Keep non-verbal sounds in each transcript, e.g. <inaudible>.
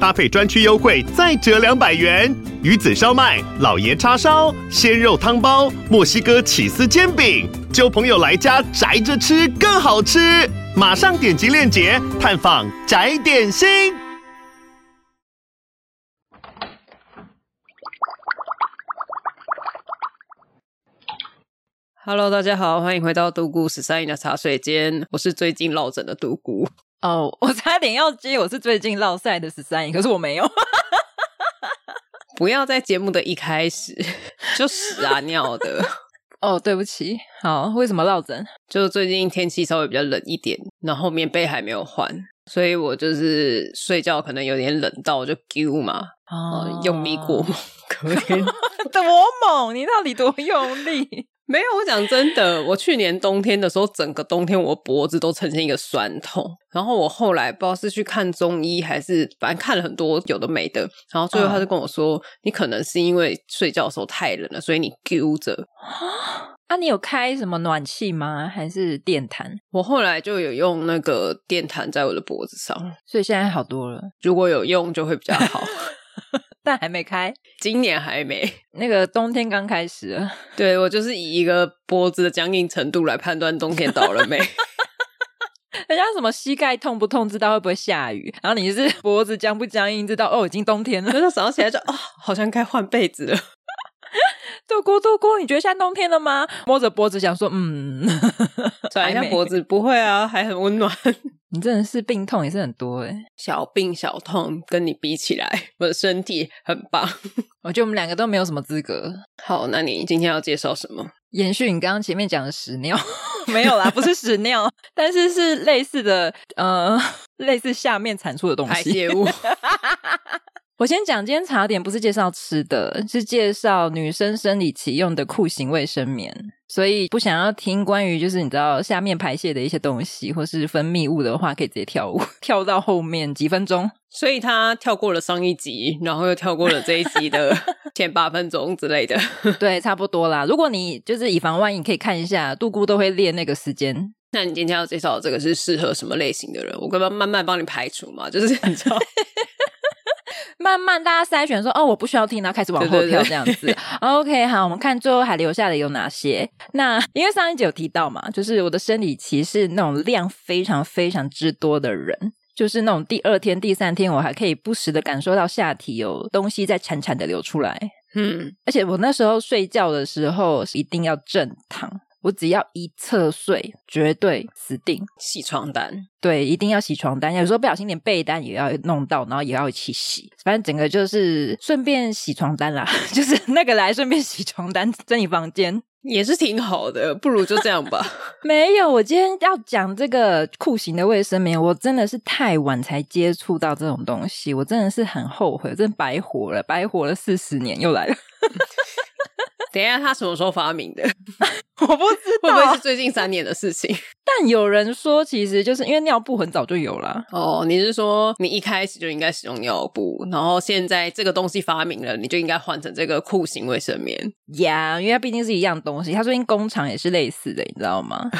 搭配专区优惠再折两百元。鱼子烧麦、老爷叉烧、鲜肉汤包、墨西哥起司煎饼，揪朋友来家宅着吃更好吃。马上点击链接探访宅点心。Hello，大家好，欢迎回到独孤十三姨的茶水间。我是最近落枕的独孤。哦，oh, 我差点要接，我是最近落赛的十三姨，可是我没有。<laughs> 不要在节目的一开始就屎啊尿的。哦，oh, 对不起。好，为什么落枕？就最近天气稍微比较冷一点，然后棉被还没有换，所以我就是睡觉可能有点冷到我就丢嘛，哦、oh. 呃，用力过猛，可怜 <laughs> 多猛！你到底多用力？<laughs> 没有，我讲真的，我去年冬天的时候，整个冬天我脖子都呈现一个酸痛。然后我后来不知道是去看中医，还是反正看了很多有的没的。然后最后他就跟我说：“ uh. 你可能是因为睡觉的时候太冷了，所以你揪着。<gasps> ”啊，你有开什么暖气吗？还是电毯？我后来就有用那个电毯在我的脖子上，所以现在好多了。如果有用，就会比较好。<laughs> <laughs> 但还没开，今年还没。<laughs> 那个冬天刚开始，<laughs> 对，我就是以一个脖子的僵硬程度来判断冬天到了没。人家什么膝盖痛不痛，知道会不会下雨，然后你是脖子僵不僵硬，知道哦，已经冬天了。早上起来就啊、哦，好像该换被子了。独孤独孤，你觉得现在冬天了吗？摸着脖子想说，嗯，<laughs> 转一下脖子，不会啊，还很温暖。<laughs> 你真的是病痛也是很多诶，小病小痛跟你比起来，<laughs> 我的身体很棒。我觉得我们两个都没有什么资格。好，那你今天要介绍什么？延续你刚刚前面讲的屎尿，没有啦，不是屎尿，但是是类似的，呃，类似下面产出的东西，排泄物。我先讲，今天茶点不是介绍吃的，是介绍女生生理期用的酷型卫生棉。所以不想要听关于就是你知道下面排泄的一些东西或是分泌物的话，可以直接跳舞，<laughs> 跳到后面几分钟。所以他跳过了上一集，然后又跳过了这一集的 <laughs> 前八分钟之类的。<laughs> 对，差不多啦。如果你就是以防万一，你可以看一下，杜姑都会列那个时间。那你今天要介绍的这个是适合什么类型的人？我可不可以慢慢帮你排除嘛？就是你知道。慢慢大家筛选说哦，我不需要听，然后开始往后跳这样子。对对对 OK，好，我们看最后还留下的有哪些？那 <laughs> 因为上一集有提到嘛，就是我的生理期是那种量非常非常之多的人，就是那种第二天、第三天我还可以不时的感受到下体有东西在潺潺的流出来。嗯，而且我那时候睡觉的时候是一定要正躺。我只要一侧睡，绝对死定。洗床单，对，一定要洗床单。有时候不小心连被单也要弄到，然后也要一起洗。反正整个就是顺便洗床单啦，<laughs> 就是那个来顺便洗床单，整理房间也是挺好的。不如就这样吧。<laughs> 没有，我今天要讲这个酷刑的卫生棉，我真的是太晚才接触到这种东西，我真的是很后悔，真的白活了，白活了四十年，又来了。<laughs> 等一下，他什么时候发明的？<laughs> 我不知道，<laughs> 会不会是最近三年的事情？<laughs> 但有人说，其实就是因为尿布很早就有了。哦，你是说你一开始就应该使用尿布，然后现在这个东西发明了，你就应该换成这个裤型卫生棉？呀，yeah, 因为它毕竟是一样东西，它最近工厂也是类似的，你知道吗？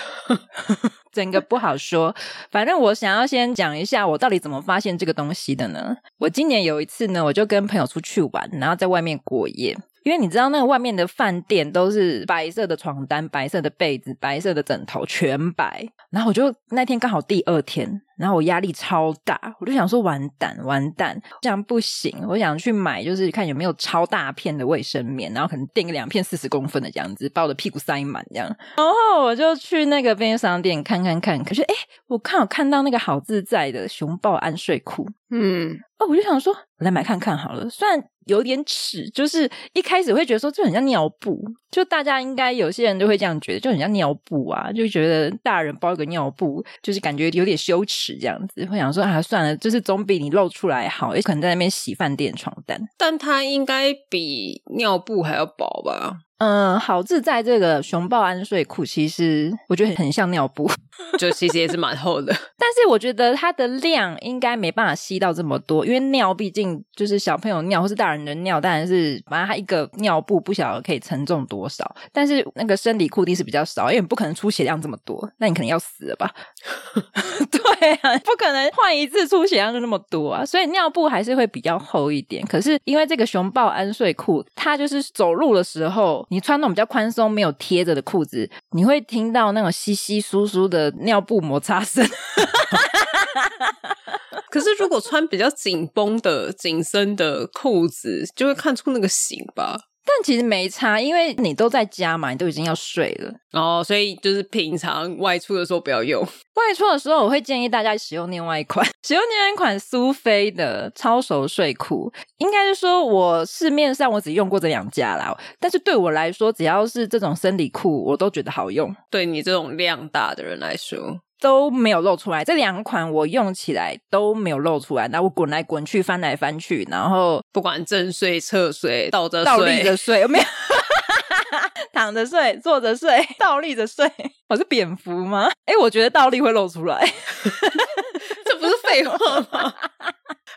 整个不好说。反正我想要先讲一下，我到底怎么发现这个东西的呢？我今年有一次呢，我就跟朋友出去玩，然后在外面过夜。因为你知道，那个外面的饭店都是白色的床单、白色的被子、白色的枕头，全白。然后我就那天刚好第二天。然后我压力超大，我就想说完蛋完蛋，这样不行。我想去买，就是看有没有超大片的卫生棉，然后可能订个两片四十公分的这样子，把我的屁股塞满这样。然后我就去那个便利商店看看看，可是诶我看我看到那个好自在的熊抱安睡裤，嗯，哦，我就想说，我来买看看好了。虽然有点耻，就是一开始会觉得说这很像尿布，就大家应该有些人都会这样觉得，就很像尿布啊，就觉得大人包一个尿布，就是感觉有点羞耻。这样子，会想说啊，算了，就是总比你露出来好。也可能在那边洗饭店床单，但它应该比尿布还要薄吧？嗯，好自在这个熊抱安睡裤，其实我觉得很像尿布。<laughs> 就其实也是蛮厚的。<laughs> 但是我觉得它的量应该没办法吸到这么多，因为尿毕竟就是小朋友尿或是大人的尿，当然是反正它一个尿布不晓得可以承重多少。但是那个生理裤地是比较少，因为你不可能出血量这么多，那你可能要死了吧？<laughs> 对啊，不可能换一次出血量就那么多啊，所以尿布还是会比较厚一点。可是因为这个熊抱安睡裤，它就是走路的时候，你穿那种比较宽松、没有贴着的裤子，你会听到那种稀稀疏疏的尿布摩擦声。<laughs> 可是如果穿比较紧绷的紧身的裤子，就会看出那个型吧。但其实没差，因为你都在家嘛，你都已经要睡了哦，所以就是平常外出的时候不要用。外出的时候，我会建议大家使用另外一款，<laughs> 使用另外一款苏菲的超熟睡裤。应该是说，我市面上我只用过这两家啦，但是对我来说，只要是这种生理裤，我都觉得好用。对你这种量大的人来说。都没有露出来，这两款我用起来都没有露出来。然后我滚来滚去，翻来翻去，然后不管正睡、侧睡、倒着睡、倒立着睡，有没有 <laughs> 躺着睡、坐着睡、<laughs> 倒立着睡？我是蝙蝠吗？哎，我觉得倒立会露出来，<laughs> 这不是废话吗？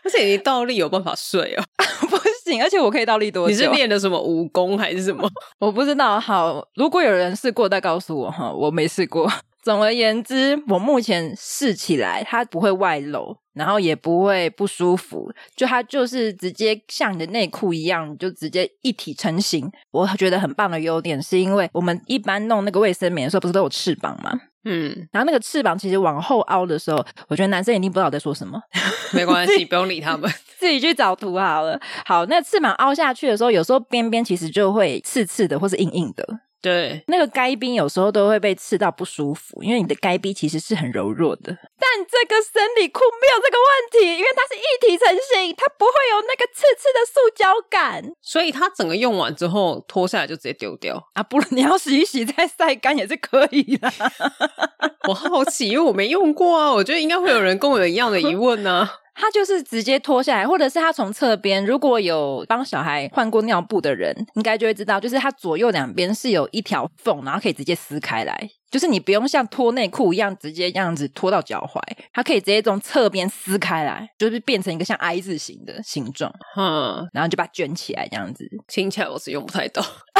而且你倒立有办法睡哦？不行，而且我可以倒立多久？你是练的什么武功还是什么？我不知道。好，如果有人试过，再告诉我哈，我没试过。总而言之，我目前试起来，它不会外露，然后也不会不舒服，就它就是直接像你的内裤一样，就直接一体成型。我觉得很棒的优点，是因为我们一般弄那个卫生棉的时候，不是都有翅膀吗？嗯，然后那个翅膀其实往后凹的时候，我觉得男生一定不知道我在说什么。<laughs> 没关系，不用理他们，<laughs> 自己去找图好了。好，那翅膀凹下去的时候，有时候边边其实就会刺刺的，或是硬硬的。对，那个该冰有时候都会被刺到不舒服，因为你的该冰其实是很柔弱的。但这个生理裤没有这个问题，因为它是一体成型，它不会有那个刺刺的塑胶感，所以它整个用完之后脱下来就直接丢掉啊！不然你要洗一洗再晒干也是可以的。<laughs> 我好奇，因为我没用过啊，我觉得应该会有人跟我有一样的疑问呢、啊。他就是直接脱下来，或者是他从侧边，如果有帮小孩换过尿布的人，应该就会知道，就是它左右两边是有一条缝，然后可以直接撕开来，就是你不用像脱内裤一样直接这样子脱到脚踝，它可以直接从侧边撕开来，就是变成一个像 I 字形的形状，嗯，然后就把它卷起来这样子。听起来我是用不太到。<laughs>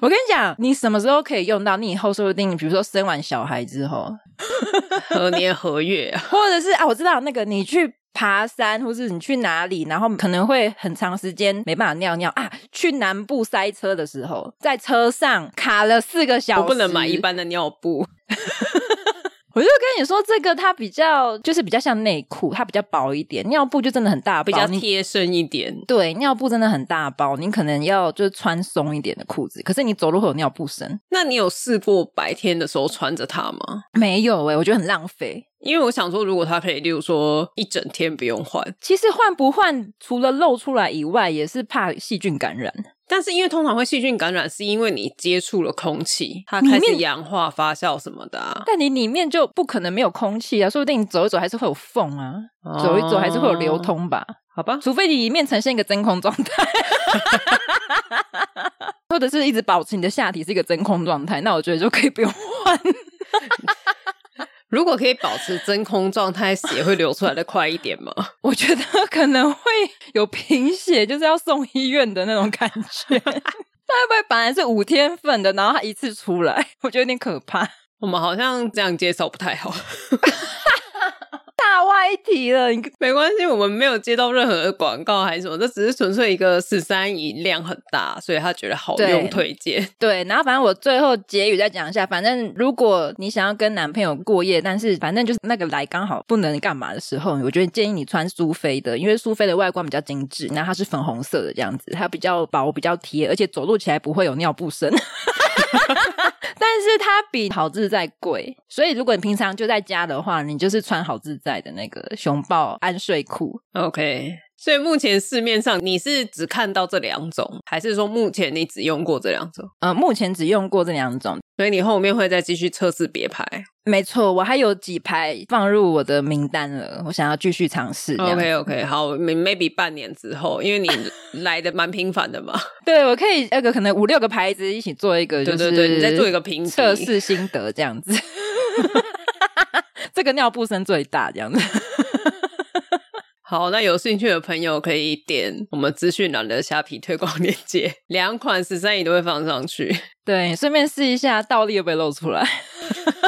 我跟你讲，你什么时候可以用到？你以后说不定，比如说生完小孩之后 <laughs> <laughs> 何年何月啊？或者是啊，我知道那个你去爬山，或是你去哪里，然后可能会很长时间没办法尿尿啊。去南部塞车的时候，在车上卡了四个小时，我不能买一般的尿布。<laughs> 我就跟你说，这个它比较就是比较像内裤，它比较薄一点。尿布就真的很大包，比较贴身一点。对，尿布真的很大包，你可能要就是穿松一点的裤子。可是你走路会有尿布声。那你有试过白天的时候穿着它吗？没有诶、欸，我觉得很浪费。因为我想说，如果它可以，例如说一整天不用换，其实换不换，除了露出来以外，也是怕细菌感染。但是因为通常会细菌感染，是因为你接触了空气，它开始氧化发酵什么的啊。但你里面就不可能没有空气啊，说不定你走一走还是会有缝啊，哦、走一走还是会有流通吧？好吧，除非你里面呈现一个真空状态，<laughs> 或者是一直保持你的下体是一个真空状态，那我觉得就可以不用换。如果可以保持真空状态，血会流出来的快一点吗？<laughs> 我觉得可能会有贫血，就是要送医院的那种感觉。<laughs> 他会不会本来是五天份的，然后他一次出来？我觉得有点可怕。我们好像这样介绍不太好。<laughs> 大外题了，你没关系，我们没有接到任何的广告还是什么，这只是纯粹一个十三姨量很大，所以他觉得好用，推荐。<laughs> 对，然后反正我最后结语再讲一下，反正如果你想要跟男朋友过夜，但是反正就是那个来刚好不能干嘛的时候，我觉得建议你穿苏菲的，因为苏菲的外观比较精致，然后它是粉红色的这样子，它比较薄，比较贴，而且走路起来不会有尿布声。但是它比好自在贵，所以如果你平常就在家的话，你就是穿好自在的那个熊抱安睡裤。OK，所以目前市面上你是只看到这两种，还是说目前你只用过这两种？呃，目前只用过这两种，所以你后面会再继续测试别牌。没错，我还有几排放入我的名单了，我想要继续尝试。OK OK，好，maybe 半年之后，因为你来的蛮频繁的嘛。<laughs> 对，我可以那个可能五六个牌子一起做一个，就是对对对，你再做一个评测试心得这样子。<laughs> 这个尿布声最大，这样子。好，那有兴趣的朋友可以点我们资讯栏的虾皮推广链接，两款十三姨都会放上去。<laughs> 对，顺便试一下倒立会不会露出来。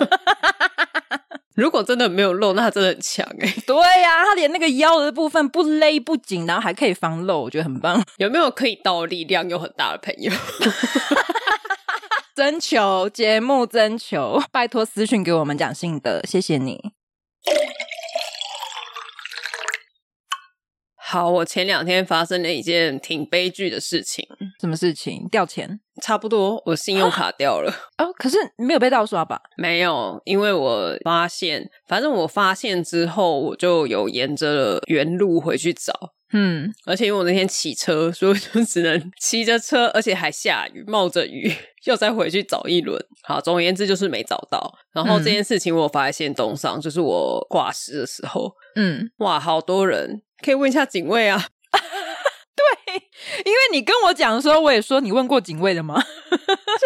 <laughs> <laughs> 如果真的没有露，那它真的很强哎、欸。对呀、啊，它连那个腰的部分不勒不紧，然后还可以防漏，我觉得很棒。有没有可以倒立量又很大的朋友？征求节目征求，拜托私讯给我们讲心得，谢谢你。好，我前两天发生了一件挺悲剧的事情。什么事情？掉钱？差不多，我信用卡掉了。<laughs> 哦，可是没有被盗刷吧？没有，因为我发现，反正我发现之后，我就有沿着原路回去找。嗯，而且因为我那天骑车，所以我就只能 <laughs> 骑着车，而且还下雨，冒着雨，又再回去找一轮。好，总而言之就是没找到。然后这件事情我发在限动上，就是我挂失的时候。嗯，哇，好多人。可以问一下警卫啊？<laughs> 对，因为你跟我讲的时候，我也说你问过警卫的吗？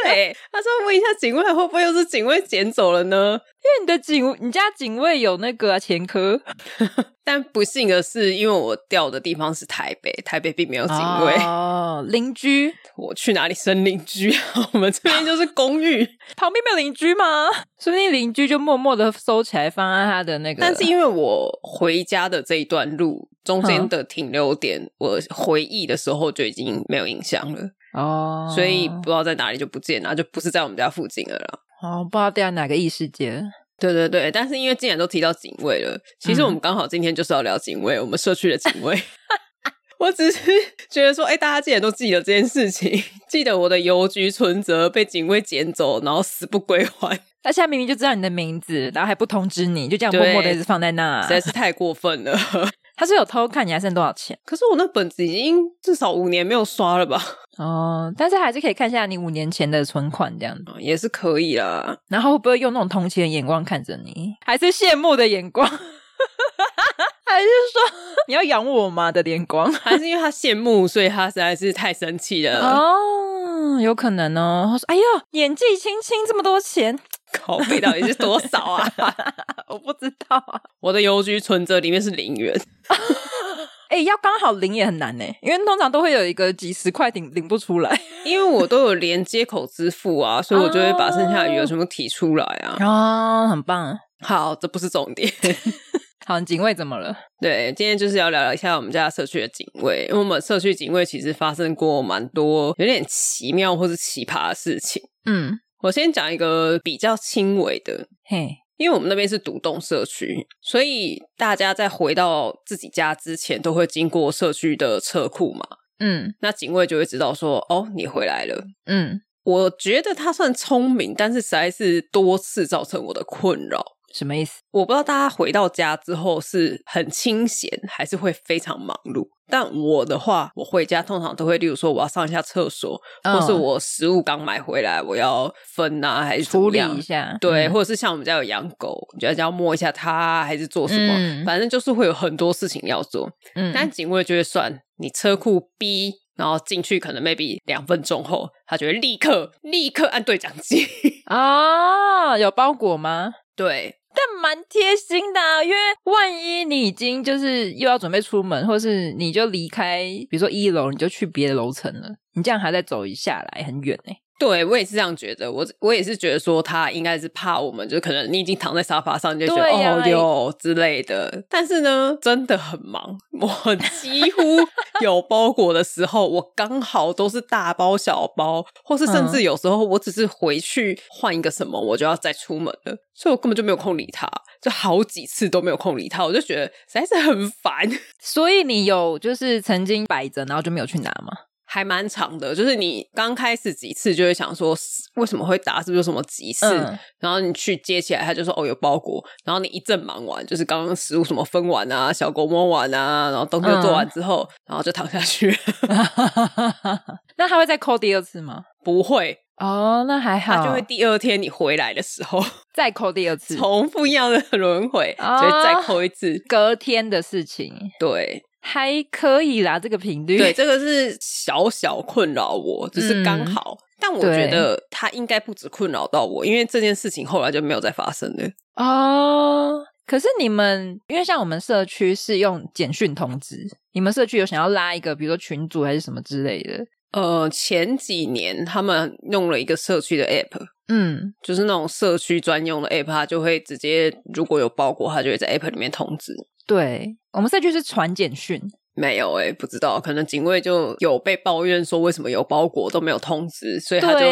对，<laughs> 他说问一下警卫，会不会又是警卫捡走了呢？因为你的警，你家警卫有那个啊，前科。<laughs> 但不幸的是，因为我掉的地方是台北，台北并没有警卫哦。邻居，我去哪里生邻居啊？我们这边就是公寓，旁边没有邻居吗？说不定邻居就默默的收起来，放在他的那个。但是因为我回家的这一段路中间的停留点，嗯、我回忆的时候就已经没有印象了哦，所以不知道在哪里就不见了，就不是在我们家附近了啦。哦，不知道掉在哪个异世界。对对对，但是因为既然都提到警卫了，其实我们刚好今天就是要聊警卫，嗯、我们社区的警卫。<laughs> 我只是觉得说，哎，大家既然都记得这件事情，记得我的邮局存折被警卫捡走，然后死不归还。他现在明明就知道你的名字，然后还不通知你，就这样默默的一直放在那，实在是太过分了。<laughs> 他是有偷看你还剩多少钱？可是我那本子已经至少五年没有刷了吧？哦，但是还是可以看一下你五年前的存款，这样子也是可以啦。然后会不会用那种同情的眼光看着你，还是羡慕的眼光？<laughs> 还是说你要养我吗的眼光？还是因为他羡慕，所以他实在是太生气了？哦，有可能哦。他说：“哎呀，年纪轻轻这么多钱。” <laughs> 口费到底是多少啊？<laughs> 我不知道啊。我的邮局存折里面是零元。哎、欸，要刚好零也很难呢，因为通常都会有一个几十块领领不出来。<laughs> 因为我都有连接口支付啊，所以我就会把剩下的余额全部提出来啊。啊、哦，很棒。好，这不是重点。好，警卫怎么了？对，今天就是要聊聊一下我们家社区的警卫，因为我们社区警卫其实发生过蛮多有点奇妙或是奇葩的事情。嗯。我先讲一个比较轻微的，嘿，因为我们那边是独栋社区，所以大家在回到自己家之前，都会经过社区的车库嘛。嗯，那警卫就会知道说，哦，你回来了。嗯，我觉得他算聪明，但是实在是多次造成我的困扰。什么意思？我不知道大家回到家之后是很清闲，还是会非常忙碌。但我的话，我回家通常都会，例如说我要上一下厕所，哦、或是我食物刚买回来，我要分啊，还是处理一下？对，嗯、或者是像我们家有养狗，你觉得要摸一下它，还是做什么？嗯、反正就是会有很多事情要做。嗯，但警卫就会算你车库 B，然后进去可能 maybe 两分钟后，他就会立刻立刻按对讲机啊、<laughs> 哦，有包裹吗？对。但蛮贴心的，因为万一你已经就是又要准备出门，或是你就离开，比如说一楼，你就去别的楼层了，你这样还在走一下来，很远哎。对，我也是这样觉得，我我也是觉得说他应该是怕我们，就可能你已经躺在沙发上，你就觉得哦哟之类的。但是呢，真的很忙，我 <laughs> 几乎有包裹的时候，我刚好都是大包小包，或是甚至有时候我只是回去换一个什么，我就要再出门了，所以我根本就没有空理他，就好几次都没有空理他，我就觉得实在是很烦。<laughs> 所以你有就是曾经摆着，然后就没有去拿吗？还蛮长的，就是你刚开始几次就会想说为什么会打，是不是有什么急事？嗯、然后你去接起来，他就说哦有包裹。然后你一阵忙完，就是刚刚食物什么分完啊，小狗摸完啊，然后东西做完之后，嗯、然后就躺下去。<laughs> 那他会再扣第二次吗？不会哦，那还好。他就会第二天你回来的时候 <laughs> 再扣第二次，重复一样的轮回，哦、所以再扣一次，隔天的事情。对。还可以啦，这个频率。对，这个是小小困扰我，只是刚好。嗯、但我觉得他应该不止困扰到我，因为这件事情后来就没有再发生了。哦，可是你们，因为像我们社区是用简讯通知，你们社区有想要拉一个，比如说群组还是什么之类的？呃，前几年他们用了一个社区的 app，嗯，就是那种社区专用的 app，它就会直接如果有包裹，它就会在 app 里面通知。对，我们社区是传简讯。没有哎、欸，不知道，可能警卫就有被抱怨说，为什么有包裹都没有通知，所以他就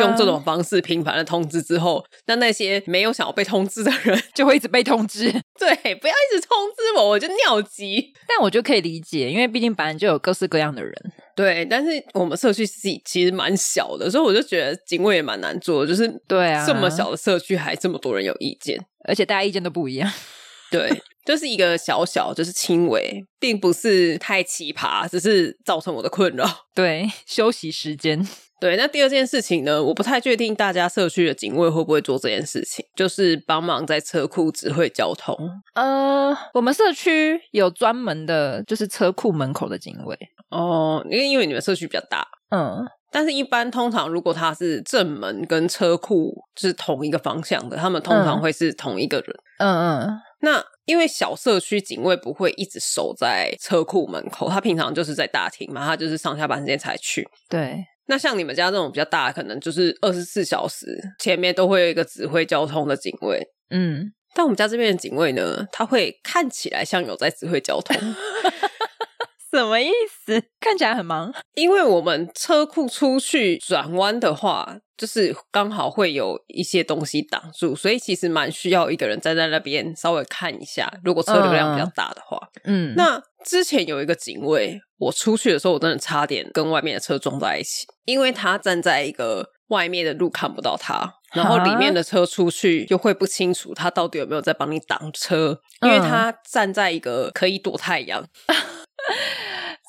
用这种方式频繁的通知之后，那那些没有想要被通知的人 <laughs> 就会一直被通知。<laughs> 对，不要一直通知我，我就尿急。但我就可以理解，因为毕竟本来就有各式各样的人。对，但是我们社区是其实蛮小的，所以我就觉得警卫也蛮难做的，就是对啊，这么小的社区还这么多人有意见，而且大家意见都不一样。<laughs> 对。就是一个小小，就是轻微，并不是太奇葩，只是造成我的困扰。<laughs> 对，<laughs> 休息时间。对，那第二件事情呢，我不太确定大家社区的警卫会不会做这件事情，就是帮忙在车库指挥交通。呃，我们社区有专门的，就是车库门口的警卫。哦，因为因为你们社区比较大，嗯，但是一般通常如果他是正门跟车库是同一个方向的，他们通常会是同一个人。嗯嗯，那。因为小社区警卫不会一直守在车库门口，他平常就是在大厅嘛，他就是上下班时间才去。对，那像你们家这种比较大，可能就是二十四小时前面都会有一个指挥交通的警卫。嗯，但我们家这边的警卫呢，他会看起来像有在指挥交通。<laughs> <laughs> 什么意思？看起来很忙，因为我们车库出去转弯的话，就是刚好会有一些东西挡住，所以其实蛮需要一个人站在那边稍微看一下。如果车流量比较大的话，嗯，那之前有一个警卫，我出去的时候，我真的差点跟外面的车撞在一起，因为他站在一个外面的路看不到他，然后里面的车出去又会不清楚他到底有没有在帮你挡车，因为他站在一个可以躲太阳。<laughs>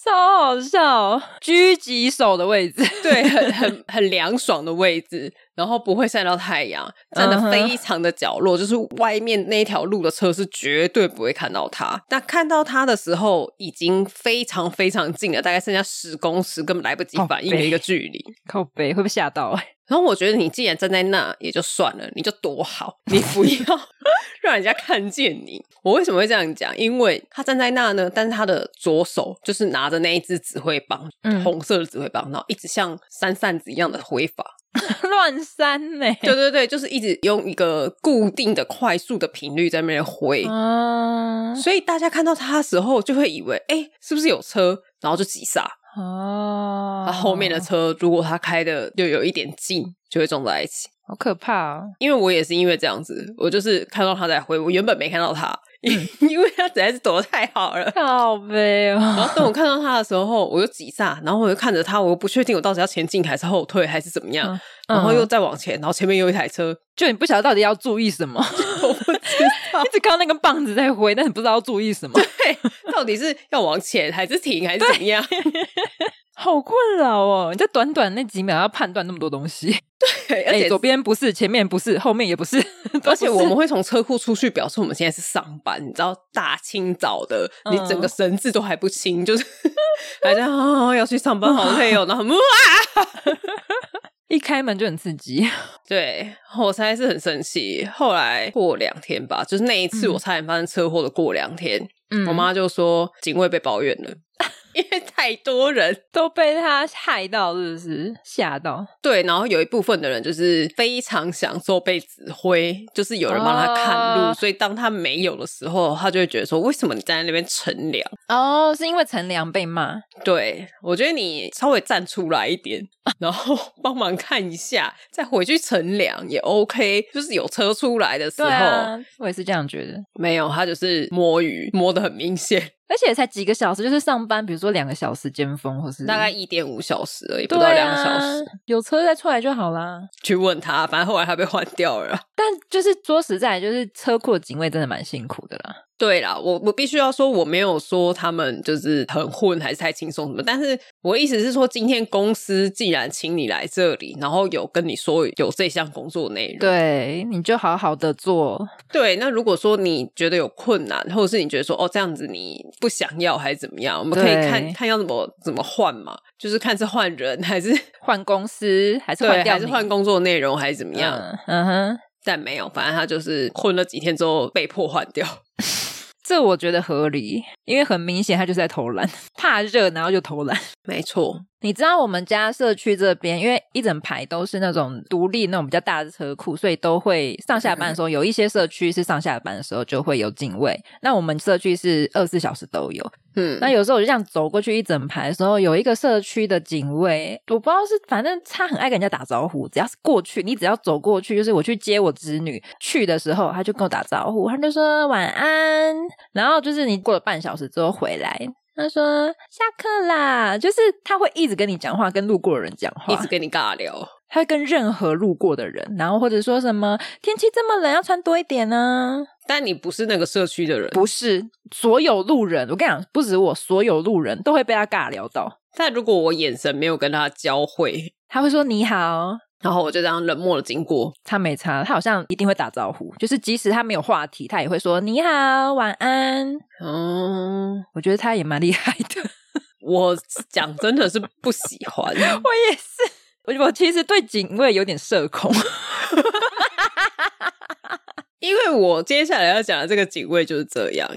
超好笑，狙击手的位置，对，很很 <laughs> 很凉爽的位置，然后不会晒到太阳，站得非常的角落，uh huh. 就是外面那条路的车是绝对不会看到他。那看到他的时候，已经非常非常近了，大概剩下十公尺，根本来不及反应的一个距离。靠背会不会吓到？<laughs> 然后我觉得你既然站在那也就算了，你就躲好，你不要 <laughs> 让人家看见你。我为什么会这样讲？因为他站在那呢，但是他的左手就是拿着那一只指挥棒，嗯、红色的指挥棒，然后一直像扇扇子一样的挥法，<laughs> 乱删呢。对对对，就是一直用一个固定的、快速的频率在那边挥。嗯，所以大家看到他的时候，就会以为，哎，是不是有车？然后就急刹。哦，他后面的车如果他开的又有一点近，就会撞在一起，好可怕啊！因为我也是因为这样子，我就是看到他在挥，我原本没看到他，因因为他实在是躲得太好了，好悲哦。然后等我看到他的时候，我又急刹，然后我又看着他，我又不确定我到底要前进还是后退还是怎么样，嗯、然后又再往前，然后前面有一台车，就你不晓得到底要注意什么，<laughs> 我不知道，一直看到那个棒子在挥，但是不知道要注意什么，对，到底是要往前还是停还是怎么样？<laughs> 好困扰哦！你在短短那几秒要判断那么多东西，<laughs> 对，而且、欸、左边不是，前面不是，后面也不是，<laughs> 不是而且我们会从车库出去，表示我们现在是上班，你知道，大清早的，你整个神志都还不清，就是还在啊要去上班，好累哦，<laughs> 然后哇，一开门就很刺激，对，我实在是很生气。后来过两天吧，就是那一次我差点发生车祸的过两天，嗯、我妈就说警卫被抱怨了。因为太多人都被他害到，是不是吓到？对，然后有一部分的人就是非常享受被指挥，就是有人帮他看路，哦、所以当他没有的时候，他就会觉得说：“为什么你站在那边乘凉？”哦，是因为乘凉被骂。对，我觉得你稍微站出来一点，然后 <laughs> 帮忙看一下，再回去乘凉也 OK。就是有车出来的时候，啊、我也是这样觉得。没有，他就是摸鱼，摸的很明显。而且才几个小时，就是上班，比如说两个小时尖峰，或是大概一点五小时而已，不到两个小时，有车再出来就好啦。<laughs> 去问他，反正后来他被换掉了。<laughs> 但就是说实在，就是车库的警卫真的蛮辛苦的啦。对啦，我我必须要说，我没有说他们就是很混还是太轻松什么，但是我意思是说，今天公司既然请你来这里，然后有跟你说有这项工作内容，对，你就好好的做。对，那如果说你觉得有困难，或者是你觉得说哦这样子你不想要还是怎么样，我们可以看看要怎么怎么换嘛，就是看是换人还是 <laughs> 换公司，还是换掉，还是换工作内容还是怎么样？嗯哼。但没有，反正他就是混了几天之后被迫换掉。<laughs> 这我觉得合理，因为很明显他就是在偷懒，<laughs> 怕热然后就偷懒。没错。你知道我们家社区这边，因为一整排都是那种独立那种比较大的车库，所以都会上下班的时候，有一些社区是上下班的时候就会有警卫。那我们社区是二十四小时都有。嗯，那有时候我就这样走过去一整排的时候，有一个社区的警卫，我不知道是反正他很爱跟人家打招呼，只要是过去，你只要走过去，就是我去接我侄女去的时候，他就跟我打招呼，他就说晚安，然后就是你过了半小时之后回来。他说下课啦，就是他会一直跟你讲话，跟路过的人讲话，一直跟你尬聊。他会跟任何路过的人，然后或者说什么天气这么冷，要穿多一点呢。但你不是那个社区的人，不是所有路人。我跟你讲，不止我，所有路人都会被他尬聊到。但如果我眼神没有跟他交汇，他会说你好。然后我就这样冷漠的经过，他没差，他好像一定会打招呼，就是即使他没有话题，他也会说你好，晚安。嗯，我觉得他也蛮厉害的。<laughs> 我讲真的是不喜欢，<laughs> 我也是，我我其实对警卫有点社恐，<laughs> 因为我接下来要讲的这个警卫就是这样。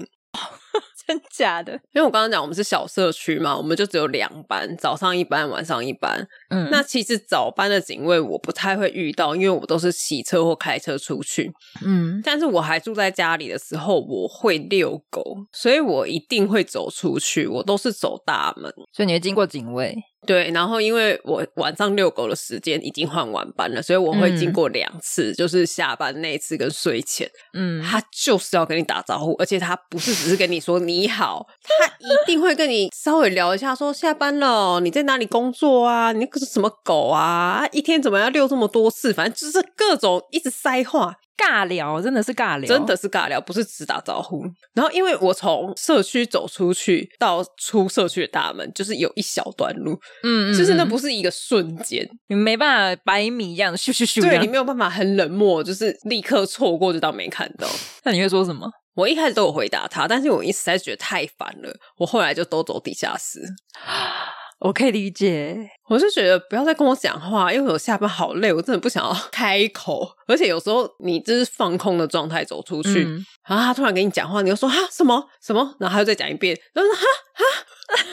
真假的？因为我刚刚讲我们是小社区嘛，我们就只有两班，早上一班，晚上一班。嗯，那其实早班的警卫我不太会遇到，因为我都是骑车或开车出去。嗯，但是我还住在家里的时候，我会遛狗，所以我一定会走出去，我都是走大门，所以你会经过警卫。对，然后因为我晚上遛狗的时间已经换晚班了，所以我会经过两次，嗯、就是下班那一次跟睡前。嗯，他就是要跟你打招呼，而且他不是只是跟你说你好，他一定会跟你稍微聊一下，说下班了，你在哪里工作啊？你那个是什么狗啊？一天怎么要遛这么多次？反正就是各种一直塞话。尬聊真的是尬聊，真的是尬聊，不是只打招呼。然后，因为我从社区走出去到出社区的大门，就是有一小段路，嗯，嗯，就是那不是一个瞬间，你没办法百米一样咻咻咻，对，你没有办法很冷漠，就是立刻错过就当没看到。<laughs> 那你会说什么？我一开始都有回答他，但是我一实在觉得太烦了，我后来就都走地下室。<gasps> <laughs> 我可以理解，我是觉得不要再跟我讲话，因为我下班好累，我真的不想要 <laughs> 开口。而且有时候你就是放空的状态走出去，嗯、然后他突然跟你讲话，你就说哈？什么？什么，然后他又再讲一遍，然后说哈？哈。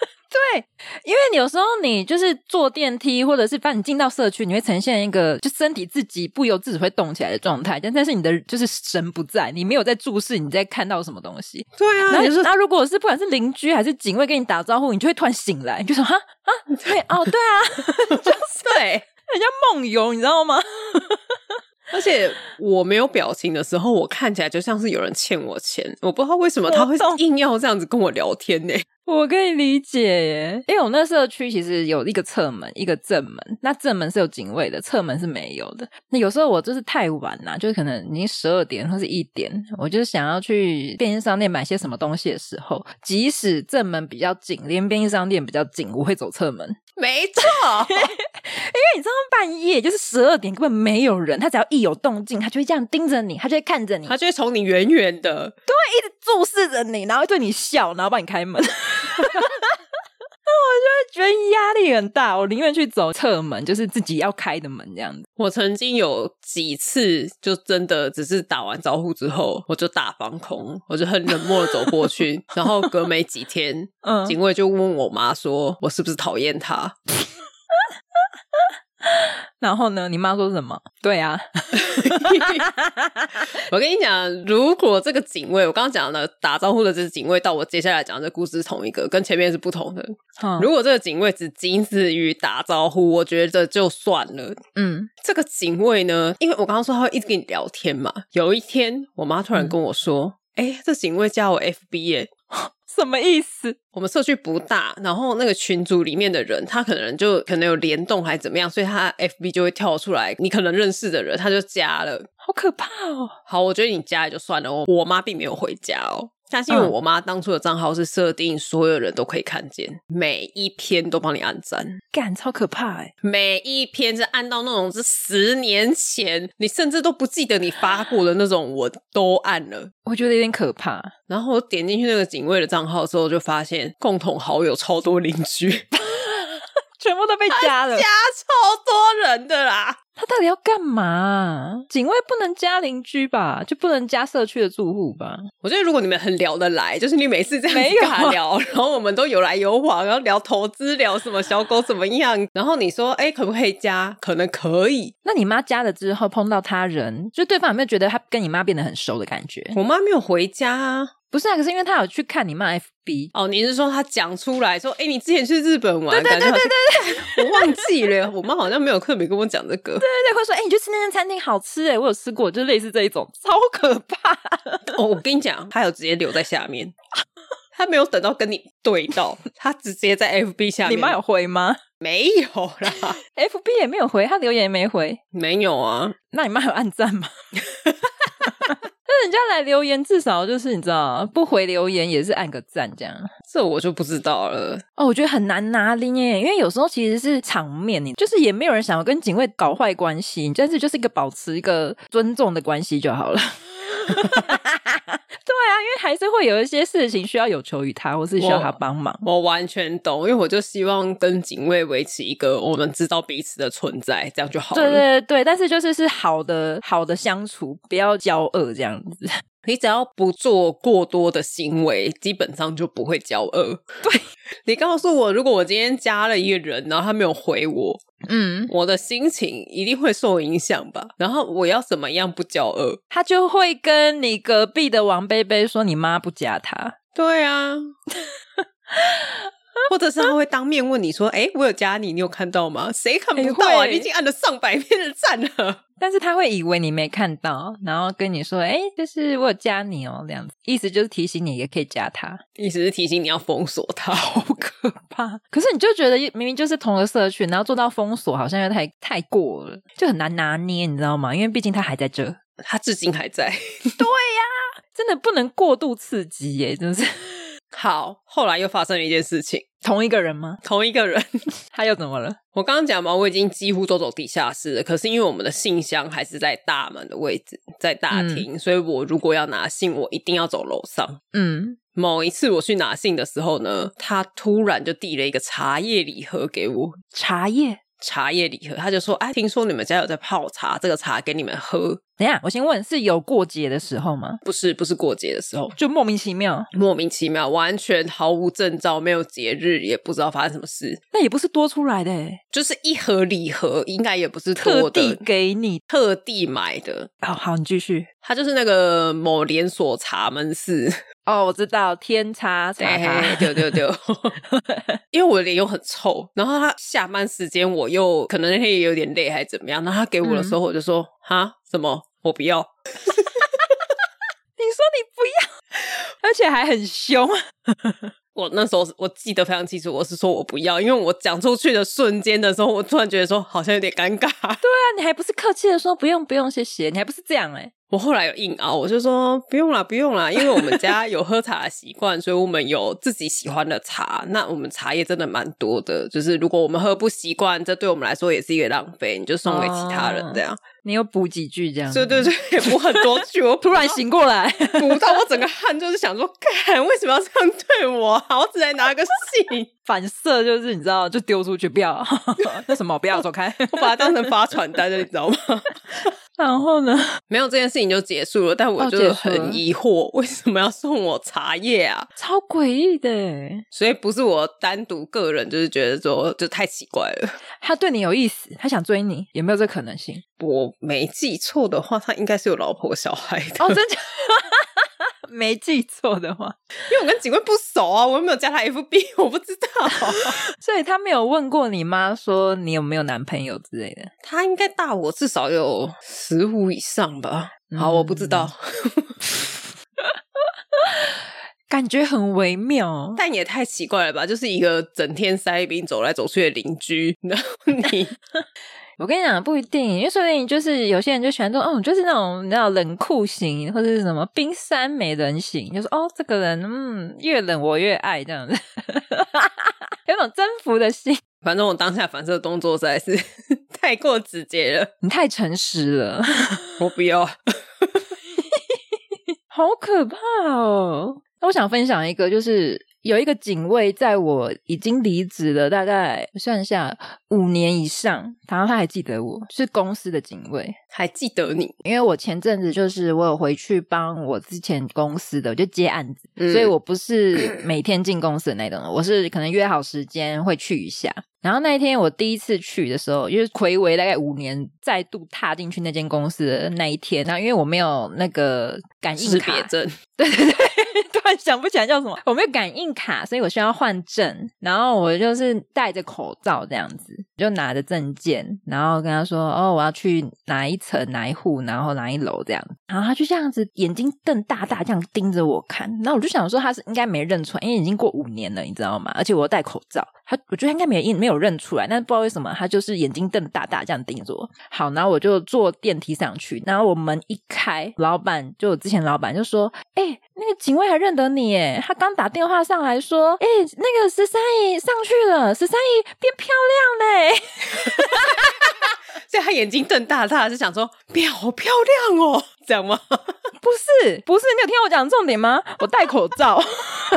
<laughs> 对，因为有时候你就是坐电梯，或者是把你进到社区，你会呈现一个就身体自己不由自主会动起来的状态，但但是你的就是神不在，你没有在注视你在看到什么东西。对啊，然后就是，那如果是不管是邻居还是警卫跟你打招呼，你就会突然醒来，你就说哈啊，对哦，对啊，<laughs> 就是对，人家梦游，你知道吗？<laughs> 而且我没有表情的时候，我看起来就像是有人欠我钱，我不知道为什么他会硬要这样子跟我聊天呢？我可以理解耶，因为我那社区其实有一个侧门，一个正门。那正门是有警卫的，侧门是没有的。那有时候我就是太晚了，就是可能已经十二点或是一点，我就是想要去便利商店买些什么东西的时候，即使正门比较紧，连便利商店比较紧，我会走侧门。<laughs> 没错，<laughs> 因为你知道半夜就是十二点根本没有人，他只要一有动静，他就会这样盯着你，他就会看着你，他就会从你远远的，对，一直注视着你，然后对你笑，然后帮你开门。<laughs> 我就会觉得压力很大，我宁愿去走侧门，就是自己要开的门这样子。我曾经有几次，就真的只是打完招呼之后，我就大放空，我就很冷漠的走过去，然后隔没几天，<laughs> 嗯，警卫就问我妈说，我是不是讨厌他？<laughs> 然后呢？你妈说什么？对啊，<laughs> 我跟你讲，如果这个警卫，我刚刚讲的打招呼的这个警卫，到我接下来讲的这个故事是同一个，跟前面是不同的。嗯、如果这个警卫只仅止于打招呼，我觉得就算了。嗯，这个警卫呢，因为我刚刚说他会一直跟你聊天嘛。有一天，我妈突然跟我说：“哎、嗯，这警卫加我 FB 耶。”什么意思？我们社区不大，然后那个群组里面的人，他可能就可能有联动还是怎么样，所以他 FB 就会跳出来，你可能认识的人，他就加了，好可怕哦！好，我觉得你加也就算了，我我妈并没有回家哦。但是因为我妈当初的账号是设定所有人都可以看见，每一篇都帮你按赞，干超可怕哎！每一篇是按到那种是十年前，你甚至都不记得你发过的那种，我都按了，我觉得有点可怕。然后我点进去那个警卫的账号之后，就发现共同好友超多邻居，<laughs> 全部都被加了，加超多人的啦。他到底要干嘛？警卫不能加邻居吧？就不能加社区的住户吧？我觉得如果你们很聊得来，就是你每次这样子尬聊，然后我们都有来有往，然后聊投资，聊什么小狗怎么样，<laughs> 然后你说，哎，可不可以加？可能可以。那你妈加了之后碰到他人，就对方有没有觉得他跟你妈变得很熟的感觉？我妈没有回家啊。不是啊，可是因为他有去看你妈 FB 哦，你是说他讲出来说，哎，你之前去日本玩？对对对对对对，我忘记了，我妈好像没有特别跟我讲这个。对对对，会说，哎，你去吃那间餐厅好吃哎，我有吃过，就类似这一种，超可怕。哦，我跟你讲，他有直接留在下面，他没有等到跟你对到，他直接在 FB 下面。你妈有回吗？<laughs> 没有啦，FB 也没有回，他留言也没回，没有啊。那你妈有按赞吗？<laughs> 那人家来留言，至少就是你知道，不回留言也是按个赞这样。这我就不知道了。哦，我觉得很难拿捏耶，因为有时候其实是场面，你就是也没有人想要跟警卫搞坏关系，但是就是一个保持一个尊重的关系就好了。<laughs> 对啊，因为还是会有一些事情需要有求于他，或是需要他帮忙。我，我完全懂，因为我就希望跟警卫维持一个我们知道彼此的存在，这样就好了。对对对，但是就是是好的好的相处，不要交恶这样子。<laughs> 你只要不做过多的行为，基本上就不会交恶。对，<laughs> 你告诉我，如果我今天加了一个人，然后他没有回我，嗯，我的心情一定会受影响吧？然后我要怎么样不骄傲？他就会跟你隔壁的王贝贝说：“你妈不加他。”对啊。<laughs> 或者是他会当面问你说：“哎，我有加你，你有看到吗？谁看不到啊？<laughs> 你已经按了上百遍的赞了。”但是他会以为你没看到，然后跟你说：“哎，就是我有加你哦。”这样子，意思就是提醒你也可以加他，意思是提醒你要封锁他，<laughs> 好可怕。可是你就觉得明明就是同个社群，然后做到封锁，好像又太太过了，就很难拿捏，你知道吗？因为毕竟他还在这，<laughs> 他至今还在。对呀，真的不能过度刺激耶，真是。好，后来又发生了一件事情。同一个人吗？同一个人，<laughs> 他又怎么了？我刚刚讲嘛，我已经几乎都走地下室了。可是因为我们的信箱还是在大门的位置，在大厅，嗯、所以我如果要拿信，我一定要走楼上。嗯，某一次我去拿信的时候呢，他突然就递了一个茶叶礼盒给我。茶叶，茶叶礼盒，他就说：“哎，听说你们家有在泡茶，这个茶给你们喝。”等一下，我先问，是有过节的时候吗？不是，不是过节的时候，就莫名其妙，莫名其妙，完全毫无征兆，没有节日，也不知道发生什么事。那也不是多出来的，就是一盒礼盒，应该也不是特地给你，特地买的。好好，你继续。他就是那个某连锁茶门市哦，我知道天差茶茶，对对对，<laughs> 因为我的脸又很臭，然后他下班时间我又可能那天也有点累，还是怎么样，然后他给我的时候，我就说哈、嗯、什么。我不要，你说你不要，而且还很凶。<laughs> 我那时候我记得非常清楚，我是说我不要，因为我讲出去的瞬间的时候，我突然觉得说好像有点尴尬。对啊，你还不是客气的说不用不用谢谢，你还不是这样哎、欸。我后来有硬熬，我就说不用啦不用啦，因为我们家 <laughs> 有喝茶的习惯，所以我们有自己喜欢的茶。那我们茶叶真的蛮多的，就是如果我们喝不习惯，这对我们来说也是一个浪费，你就送给其他人这样。哦你有补几句这样？对对对，也补很多句。我 <laughs> 突然醒过来，补到我整个汗，就是想说，<laughs> 干为什么要这样对我？我只来拿个信，<laughs> 反射就是你知道，就丢出去，不要那什么，不要走开。我把它当成发传单的，你知道吗？然后呢，没有这件事情就结束了。但我就很疑惑，为什么要送我茶叶啊？超诡异的。所以不是我单独个人，就是觉得说，就太奇怪了。他对你有意思，他想追你，有没有这可能性？我没记错的话，他应该是有老婆小孩的。哦，真的？<laughs> 没记错的话，因为我跟警卫不熟啊，我又没有加他 FB，<laughs> 我不知道。<laughs> 所以他没有问过你妈说你有没有男朋友之类的。他应该大我至少有十五以上吧？好，我不知道。感觉很微妙，但也太奇怪了吧？就是一个整天塞宾走来走去的邻居，然后你。我跟你讲，不一定，因为说不定就是有些人就喜欢这种，哦，就是那种你知道冷酷型，或者是什么冰山美人型，就是哦，这个人嗯，越冷我越爱这样子，<laughs> 有种征服的心。反正我当下反射动作实在是 <laughs> 太过直接了，你太诚实了，我不要，<laughs> 好可怕哦。那我想分享一个，就是有一个警卫，在我已经离职了大概算一下五年以上，然后他还记得我，是公司的警卫，还记得你，因为我前阵子就是我有回去帮我之前公司的，我就接案子，嗯、所以我不是每天进公司的那种，我是可能约好时间会去一下。然后那一天我第一次去的时候，因为睽违大概五年再度踏进去那间公司的那一天，然后因为我没有那个感应卡证，对对对，<laughs> 突然想不起来叫什么，我没有感应卡，所以我需要换证。然后我就是戴着口罩这样子，就拿着证件，然后跟他说：“哦，我要去哪一层、哪一户，然后哪一楼这样。”然后他就这样子眼睛瞪大大这样盯着我看。然后我就想说他是应该没认出来，因为已经过五年了，你知道吗？而且我戴口罩，他我觉得应该没没有。认出来，但是不知道为什么，他就是眼睛瞪大大这样盯着我。好，然后我就坐电梯上去，然后我门一开，老板就我之前老板就说：“哎、那个警卫还认得你耶，他刚打电话上来说，哎、欸，那个十三姨上去了，十三姨变漂亮嘞。”所以他眼睛瞪大大，是想说：“变好漂亮哦，这样吗？” <laughs> 不是，不是，你有听我讲重点吗？我戴口罩。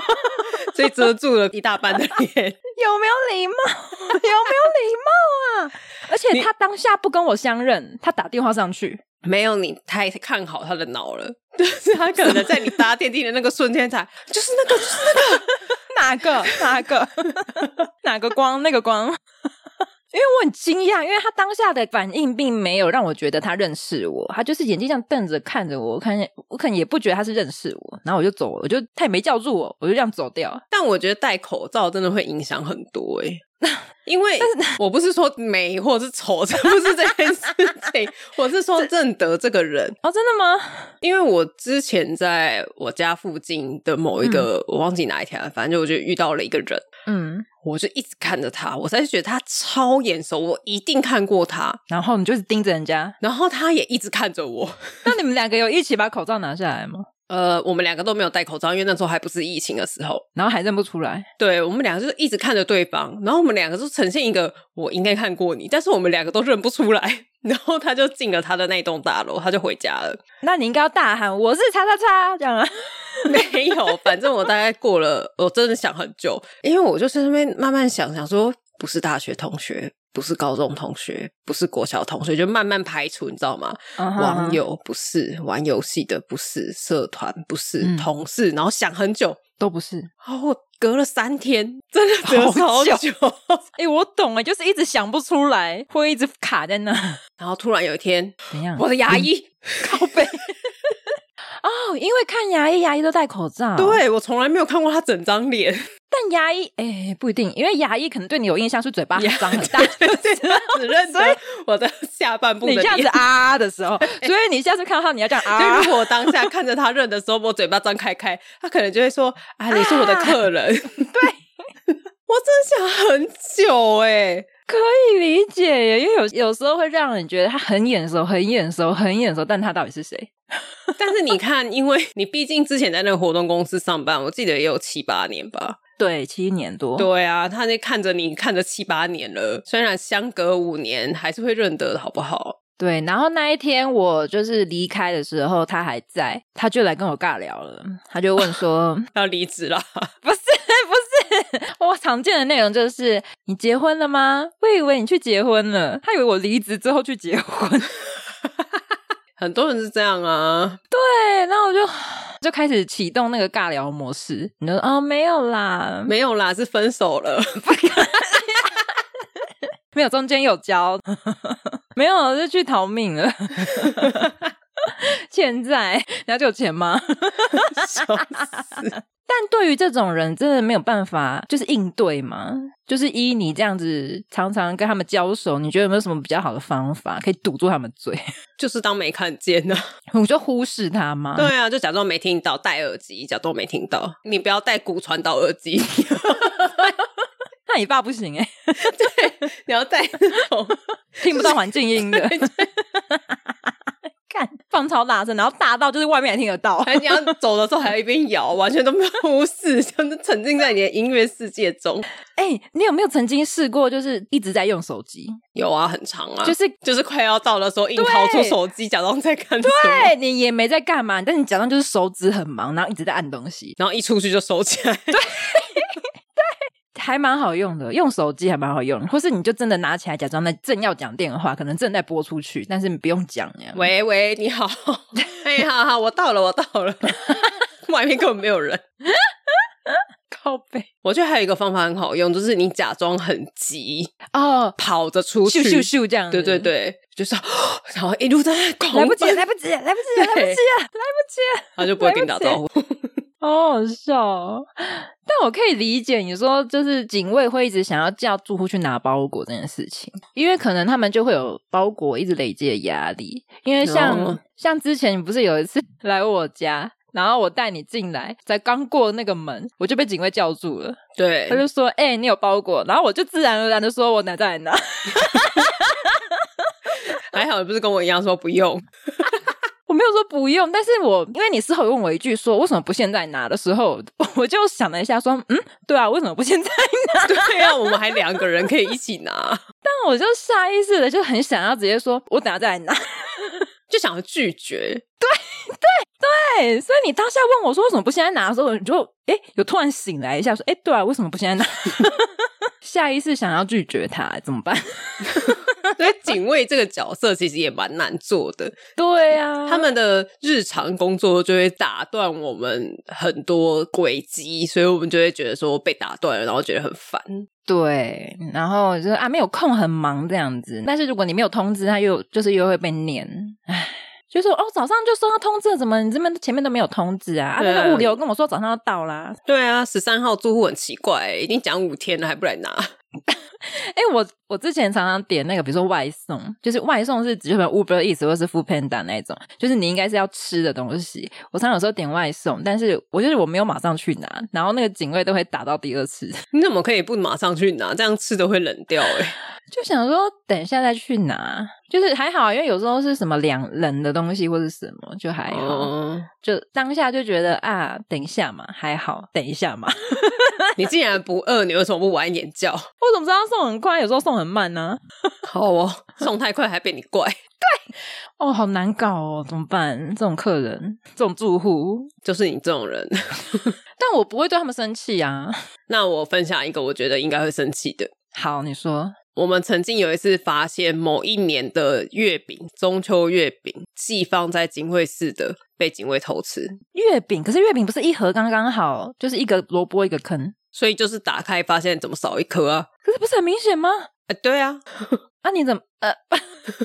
<laughs> 所以遮住了一大半的脸，<laughs> 有没有礼貌？有没有礼貌啊？而且他当下不跟我相认，他打电话上去，没有你太看好他的脑了，就 <laughs> 是他可能在你搭电梯的那个瞬间才，就是那个，就是那个，<laughs> 哪个，哪个，<laughs> 哪个光，那个光。因为我很惊讶，因为他当下的反应并没有让我觉得他认识我，他就是眼睛这样瞪着看着我，我看见我可能也不觉得他是认识我，然后我就走了，我就他也没叫住我，我就这样走掉。但我觉得戴口罩真的会影响很多诶、欸 <laughs> 因为我不是说美或是丑，<laughs> 这不是这件事情，我是说认得这个人哦，真的吗？因为我之前在我家附近的某一个，嗯、我忘记哪一条，反正就我就遇到了一个人，嗯，我就一直看着他，我才觉得他超眼熟，我一定看过他。然后你就是盯着人家，然后他也一直看着我。那你们两个有一起把口罩拿下来吗？呃，我们两个都没有戴口罩，因为那时候还不是疫情的时候，然后还认不出来。对，我们两个就是一直看着对方，然后我们两个就呈现一个我应该看过你，但是我们两个都认不出来。<laughs> 然后他就进了他的那栋大楼，他就回家了。那你应该要大喊：“我是叉叉叉”这样啊？<laughs> 没有，反正我大概过了，我真的想很久，因为我就是那边慢慢想想说，不是大学同学。不是高中同学，不是国小同学，就慢慢排除，你知道吗？Uh -huh. 网友不是，玩游戏的不是，社团不是，嗯，同事，然后想很久都不是。然后我隔了三天，真的隔了好久。哎、欸，我懂了，就是一直想不出来，会一直卡在那。<laughs> 然后突然有一天，怎样？我的牙医、嗯、靠背。<laughs> 哦、oh，因为看牙医，牙医都戴口罩。对，我从来没有看过他整张脸。<laughs> 但牙医，哎、欸，不一定，因为牙医可能对你有印象，是嘴巴很张很大，只认得我的下半部。你这样子啊的时候，所以你下次看到他，你要这样啊。就如果我当下看着他认的时候，我嘴巴张开开，他可能就会说：“啊，你是我的客人。啊”对，我真想很久哎、欸。可以理解耶，因为有有时候会让人觉得他很眼熟、很眼熟、很眼熟，但他到底是谁？<laughs> 但是你看，因为你毕竟之前在那个活动公司上班，我记得也有七八年吧？对，七年多。对啊，他那看着你看着七八年了，虽然相隔五年，还是会认得，好不好？对。然后那一天我就是离开的时候，他还在，他就来跟我尬聊了，他就问说 <laughs> 要离职了？不是。不是我常见的内容就是你结婚了吗？我以为你去结婚了，他以为我离职之后去结婚。<laughs> 很多人是这样啊。对，然后我就就开始启动那个尬聊模式。你说哦，没有啦，没有啦，是分手了。<laughs> 没有，中间有交，<laughs> 没有，就去逃命了。<laughs> 欠债，你要就有钱吗？笑死。<laughs> 但对于这种人，真的没有办法，就是应对嘛。就是依你这样子，常常跟他们交手，你觉得有没有什么比较好的方法可以堵住他们嘴？就是当没看见呢、啊，我就忽视他吗？对啊，就假装没听到，戴耳机，假装没听到。你不要戴骨传导耳机，那你爸不行哎、欸。<laughs> 对，你要带那种 <laughs> 听不到环境音的。看 <laughs> 放超大声，然后大到就是外面还听得到。还你要走的时候还要一边摇，完全都没有忽视，就是沉浸在你的音乐世界中。哎、欸，你有没有曾经试过，就是一直在用手机？有啊，很长啊，就是就是快要到的时候，硬掏出手机，假装在看。对，你也没在干嘛，但你假装就是手指很忙，然后一直在按东西，然后一出去就收起来。对。还蛮好用的，用手机还蛮好用，或是你就真的拿起来假装在正要讲电话，可能正在播出去，但是你不用讲呀。喂喂，你好，<laughs> 哎，好好，我到了，我到了，<laughs> 外面根本没有人。靠背，我觉得还有一个方法很好用，就是你假装很急哦，跑着出去，咻咻咻这样。对对对，就是 <gasps> 然后一路在那狂来不及，来不及，来不及，来不及，来不及，他就不会跟你打招呼，好好笑。但我可以理解你说，就是警卫会一直想要叫住户去拿包裹这件事情，因为可能他们就会有包裹一直累积的压力。因为像像之前你不是有一次来我家。然后我带你进来，才刚过那个门，我就被警卫叫住了。对，他就说：“哎、欸，你有包裹。”然后我就自然而然的说：“我拿在哪？” <laughs> 还好你不是跟我一样说不用，<laughs> 我没有说不用，但是我因为你事后问我一句说为什么不现在拿的时候，我就想了一下说：“嗯，对啊，为什么不现在拿？<laughs> 对啊，我们还两个人可以一起拿。”但我就下意识的就很想要直接说：“我等下再来拿。<laughs> ”就想要拒绝，对对对，所以你当下问我说为什么不现在拿的时候，你就哎，有突然醒来一下，说哎，对啊，为什么不现在拿？<laughs> 下意识想要拒绝他，怎么办？<laughs> 所以警卫这个角色其实也蛮难做的，对啊，他们的日常工作就会打断我们很多轨迹，所以我们就会觉得说被打断了，然后觉得很烦。对，然后就是啊，没有空，很忙这样子。但是如果你没有通知，他又就是又会被念，唉，就说哦，早上就收到通知了，怎么你这边前面都没有通知啊？啊，那个物流跟我说早上要到啦。对啊，十三号住户很奇怪，已经讲五天了还不来拿。哎、欸，我我之前常常点那个，比如说外送，就是外送是指就比如 Uber Eats 或者是 Foodpanda 那种，就是你应该是要吃的东西。我常常有时候点外送，但是我就是我没有马上去拿，然后那个警卫都会打到第二次。你怎么可以不马上去拿？这样吃都会冷掉哎、欸。<laughs> 就想说等一下再去拿，就是还好，因为有时候是什么两冷的东西或是什么，就还好。嗯、就当下就觉得啊，等一下嘛，还好，等一下嘛。<laughs> 你竟然不饿，你为什么不晚一点叫？<laughs> 我怎么知道送很快，有时候送很慢呢？<laughs> 好哦，送太快还被你怪。对，哦，好难搞哦，怎么办？这种客人，这种住户，就是你这种人。但我不会对他们生气啊。那我分享一个我觉得应该会生气的。好，你说。我们曾经有一次发现某一年的月饼，中秋月饼寄放在警卫室的被警卫偷吃。月饼，可是月饼不是一盒刚刚好，就是一个萝卜一个坑，所以就是打开发现怎么少一颗啊？可是不是很明显吗？哎、欸，对啊，<laughs> 啊你怎么呃，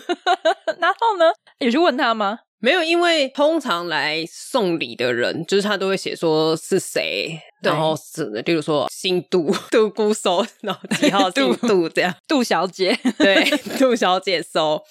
<laughs> 然后呢？有去问他吗？没有，因为通常来送礼的人，就是他都会写说是谁，然后是，例如说姓杜，杜姑收，然后几号 <laughs> 姓杜这样，杜小姐，<laughs> 对，杜小姐收，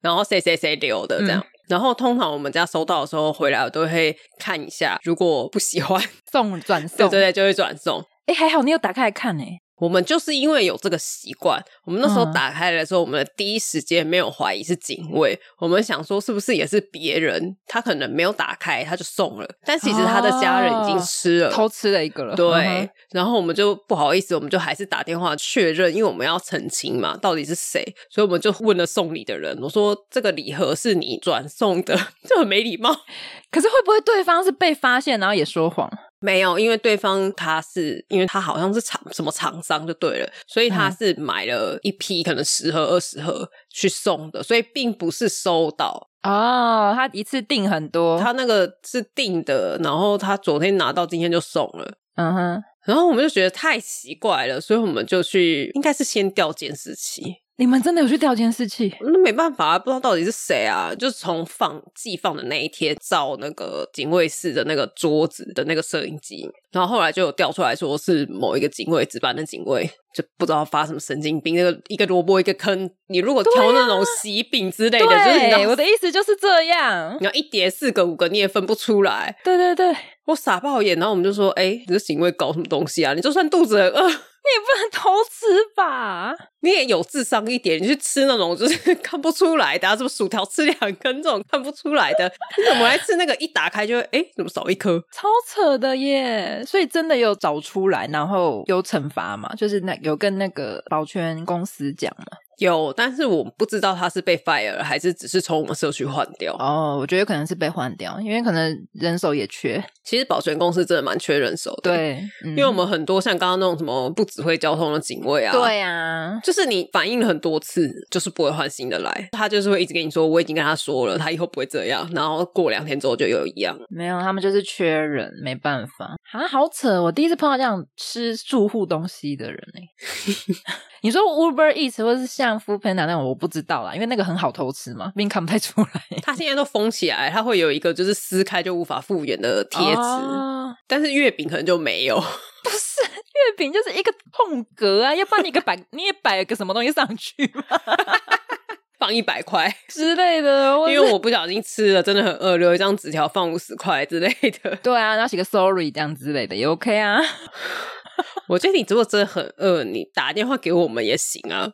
然后谁谁谁留的这样，嗯、然后通常我们家收到的时候回来，我都会看一下，如果不喜欢送转送，<laughs> 对对对，就会转送。哎，还好你有打开来看呢。我们就是因为有这个习惯，我们那时候打开来的时候，嗯、我们的第一时间没有怀疑是警卫，我们想说是不是也是别人，他可能没有打开他就送了，但其实他的家人已经吃了，哦、偷吃了一个了。对，嗯、然后我们就不好意思，我们就还是打电话确认，因为我们要澄清嘛，到底是谁，所以我们就问了送礼的人，我说这个礼盒是你转送的，<laughs> 就很没礼貌。<laughs> 可是会不会对方是被发现，然后也说谎？没有，因为对方他是，因为他好像是厂什么厂商就对了，所以他是买了一批可能十盒二十盒去送的，所以并不是收到。哦，他一次订很多，他那个是订的，然后他昨天拿到，今天就送了，嗯哼，然后我们就觉得太奇怪了，所以我们就去，应该是先调监视器。你们真的有去调监视器？那没办法啊，不知道到底是谁啊。就是从放寄放的那一天照那个警卫室的那个桌子的那个摄影机，然后后来就有调出来说是某一个警卫值班的警卫，就不知道发什么神经病。那个一个萝卜一个坑，你如果挑那种喜饼之类的，对就是你我的意思就是这样。你要一叠四个五个你也分不出来。对对对，我傻爆眼，然后我们就说：“哎，你这个警卫搞什么东西啊？你就算肚子很饿。”你也不能偷吃吧？你也有智商一点，你去吃那种就是 <laughs> 看不出来的，什么薯条吃两根这种看不出来的，你怎么来吃那个一打开就会哎，怎么少一颗？超扯的耶！所以真的有找出来，然后有惩罚嘛？就是那有跟那个保全公司讲嘛？有，但是我不知道他是被 fire 了，还是只是从我们社区换掉。哦，我觉得可能是被换掉，因为可能人手也缺。其实保全公司真的蛮缺人手的，对，嗯、因为我们很多像刚刚那种什么不指挥交通的警卫啊，对啊，就是你反映了很多次，就是不会换新的来，他就是会一直跟你说，我已经跟他说了，他以后不会这样，然后过两天之后就又一样。没有，他们就是缺人，没办法啊，好扯！我第一次碰到这样吃住户东西的人呢、欸。<laughs> 你说 Uber Eats 或是像 Foodpanda 那种，我不知道啦，因为那个很好偷吃嘛，并看不太出来。它现在都封起来，它会有一个就是撕开就无法复原的贴纸，哦、但是月饼可能就没有。<laughs> 不是月饼就是一个空格啊，要不然你个摆 <laughs> 你也摆个什么东西上去吗？<laughs> 放一百块之类的，因为我不小心吃了，真的很饿，留一张纸条放五十块之类的。对啊，然后写个 sorry 这样之类的也 OK 啊。我觉得你如果真的很饿，你打电话给我们也行啊。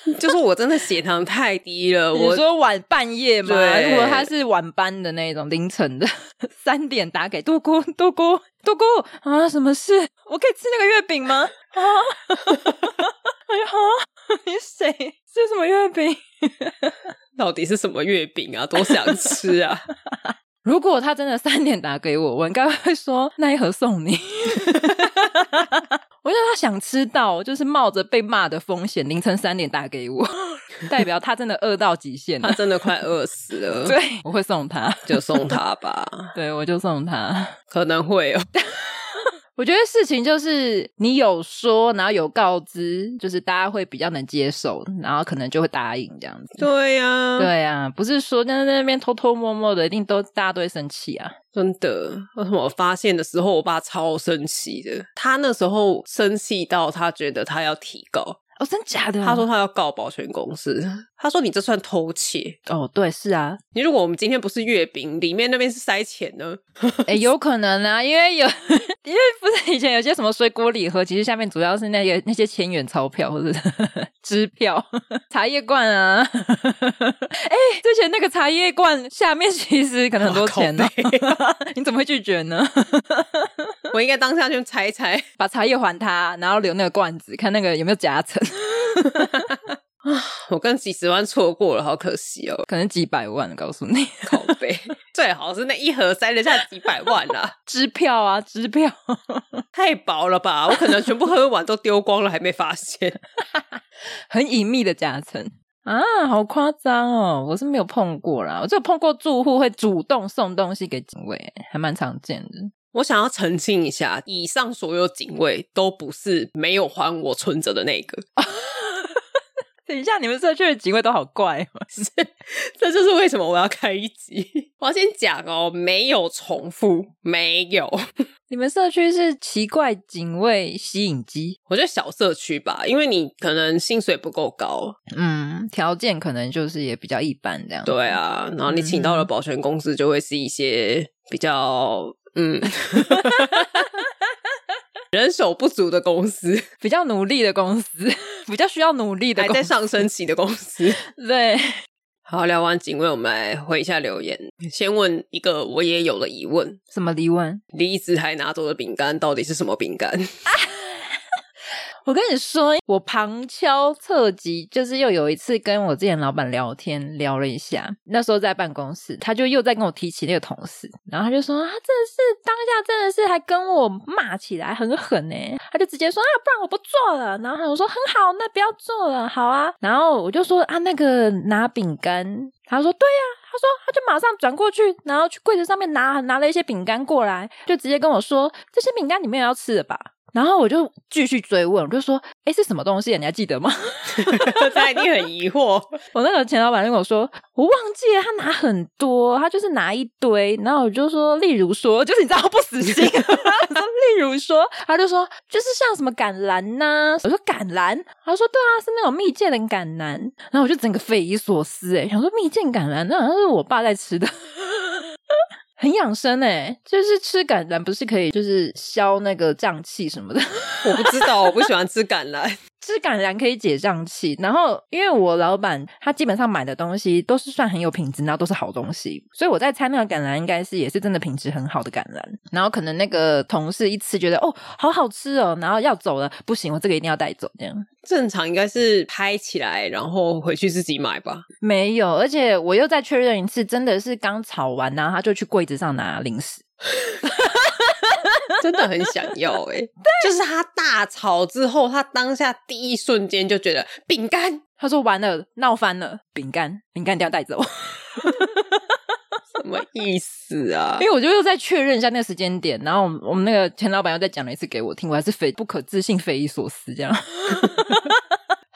<laughs> 就是我真的血糖太低了，我说晚半夜嘛，如果他是晚班的那种凌晨的 <laughs> 三点打给多姑多姑多姑啊，什么事？我可以吃那个月饼吗？啊！<laughs> 哎呀，你谁？吃什么月饼？到底是什么月饼啊？多想吃啊！如果他真的三点打给我，我应该会说那一盒送你。我觉得他想吃到，就是冒着被骂的风险，凌晨三点打给我，<laughs> 代表他真的饿到极限，他真的快饿死了。对，我会送他，就送他吧。<laughs> 对，我就送他，可能会哦。<laughs> 我觉得事情就是你有说，然后有告知，就是大家会比较能接受，然后可能就会答应这样子。对呀、啊，对呀、啊，不是说在那边偷偷摸摸的，一定都大家都会生气啊！真的，为什么我发现的时候，我爸超生气的，他那时候生气到他觉得他要提告。哦，真假的？他说他要告保全公司。他说你这算偷窃。哦，对，是啊。你如果我们今天不是月饼，里面那边是塞钱呢？<laughs> 哎，有可能啊，因为有，<laughs> 因为不是以前有些什么水果礼盒，其实下面主要是那个那些千元钞票或者 <laughs> 支票、茶叶罐啊。哎，之前那个茶叶罐下面其实可能很多钱呢。你怎么会拒绝呢？我应该当下去拆一拆，把茶叶还他，然后留那个罐子，看那个有没有夹层。<sighs> 我跟几十万错过了，好可惜哦，可能几百万，告诉你，口碑，最好是那一盒塞得下几百万啊，<laughs> 支票啊，支票，太薄了吧？我可能全部喝完都丢光了，还没发现，<laughs> 很隐秘的夹层啊，好夸张哦！我是没有碰过啦，我只有碰过住户会主动送东西给警卫，还蛮常见的。我想要澄清一下，以上所有警卫都不是没有还我存折的那个。<laughs> 等一下，你们社区的警卫都好怪哦，<laughs> 是，这就是为什么我要开一集。我要先讲哦，没有重复，没有。<laughs> 你们社区是奇怪警卫吸引机？我觉得小社区吧，因为你可能薪水不够高，嗯，条件可能就是也比较一般这样。对啊，然后你请到了保全公司，就会是一些比较。嗯，<laughs> 人手不足的公司，<laughs> 比较努力的公司，<laughs> 比较需要努力的，还在上升期的公司。<laughs> 对，好，聊完警卫，我们来回一下留言。先问一个我也有的疑问：什么疑问？离子还拿走的饼干到底是什么饼干？我跟你说，我旁敲侧击，就是又有一次跟我之前老板聊天聊了一下，那时候在办公室，他就又在跟我提起那个同事，然后他就说，他真的是当下真的是还跟我骂起来很狠呢，他就直接说啊，不然我不做了，然后我说很好，那不要做了，好啊，然后我就说啊，那个拿饼干，他说对呀，他说他就马上转过去，然后去柜子上面拿拿了一些饼干过来，就直接跟我说，这些饼干你们也要吃的吧？然后我就继续追问，我就说：“哎，是什么东西啊？你还记得吗？”他一定很疑惑。我那个前老板就跟我说：“我忘记了，他拿很多，他就是拿一堆。”然后我就说：“例如说，就是你知道不死心。<laughs> ”说：“例如说，他就说就是像什么橄榄呐、啊。”我说：“橄榄？”他说：“对啊，是那种蜜饯的橄榄。”然后我就整个匪夷所思，哎，想说蜜饯橄榄，那好像是我爸在吃的。很养生诶、就是吃橄榄不是可以就是消那个胀气什么的？<laughs> 我不知道，我不喜欢吃橄榄。之吃橄榄可以解胀气，然后因为我老板他基本上买的东西都是算很有品质，然后都是好东西，所以我在猜那个橄榄应该是也是真的品质很好的橄榄。然后可能那个同事一吃觉得哦，好好吃哦，然后要走了，不行，我这个一定要带走这样。正常应该是拍起来，然后回去自己买吧。没有，而且我又再确认一次，真的是刚炒完，然后他就去柜子上拿零食。<laughs> 真的很想要哎、欸，<laughs> 就是他大吵之后，他当下第一瞬间就觉得饼干，他说完了，闹翻了，饼干，饼干一定要带走，<laughs> 什么意思啊？因为我就又再确认一下那个时间点，然后我们我们那个钱老板又再讲了一次给我听，我还是匪不可置信、匪夷所思这样。<laughs>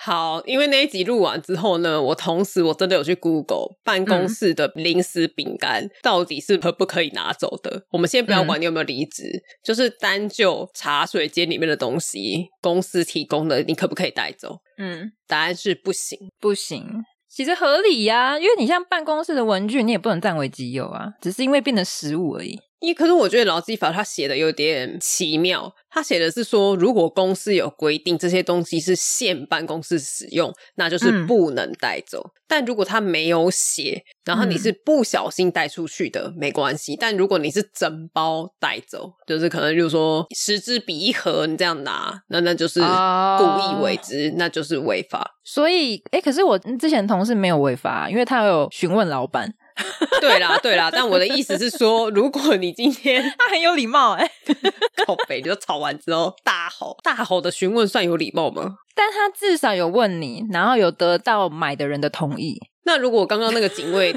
好，因为那一集录完之后呢，我同时我真的有去 Google 办公室的零食饼干到底是可不可以拿走的。嗯、我们先不要管你有没有离职，嗯、就是单就茶水间里面的东西，公司提供的，你可不可以带走？嗯，答案是不行，不行。其实合理呀、啊，因为你像办公室的文具，你也不能占为己有啊，只是因为变成食物而已。因为可是我觉得劳基法他写的有点奇妙，他写的是说，如果公司有规定这些东西是限办公室使用，那就是不能带走。嗯、但如果他没有写，然后你是不小心带出去的，嗯、没关系。但如果你是整包带走，就是可能就是说十支笔一盒，你这样拿，那那就是故意为之，哦、那就是违法。所以，哎，可是我之前同事没有违法，因为他有询问老板。<laughs> 对啦，对啦，但我的意思是说，如果你今天 <laughs> 他很有礼貌，哎，<laughs> 靠北，就吵完之后大吼大吼的询问，算有礼貌吗？但他至少有问你，然后有得到买的人的同意。那如果刚刚那个警卫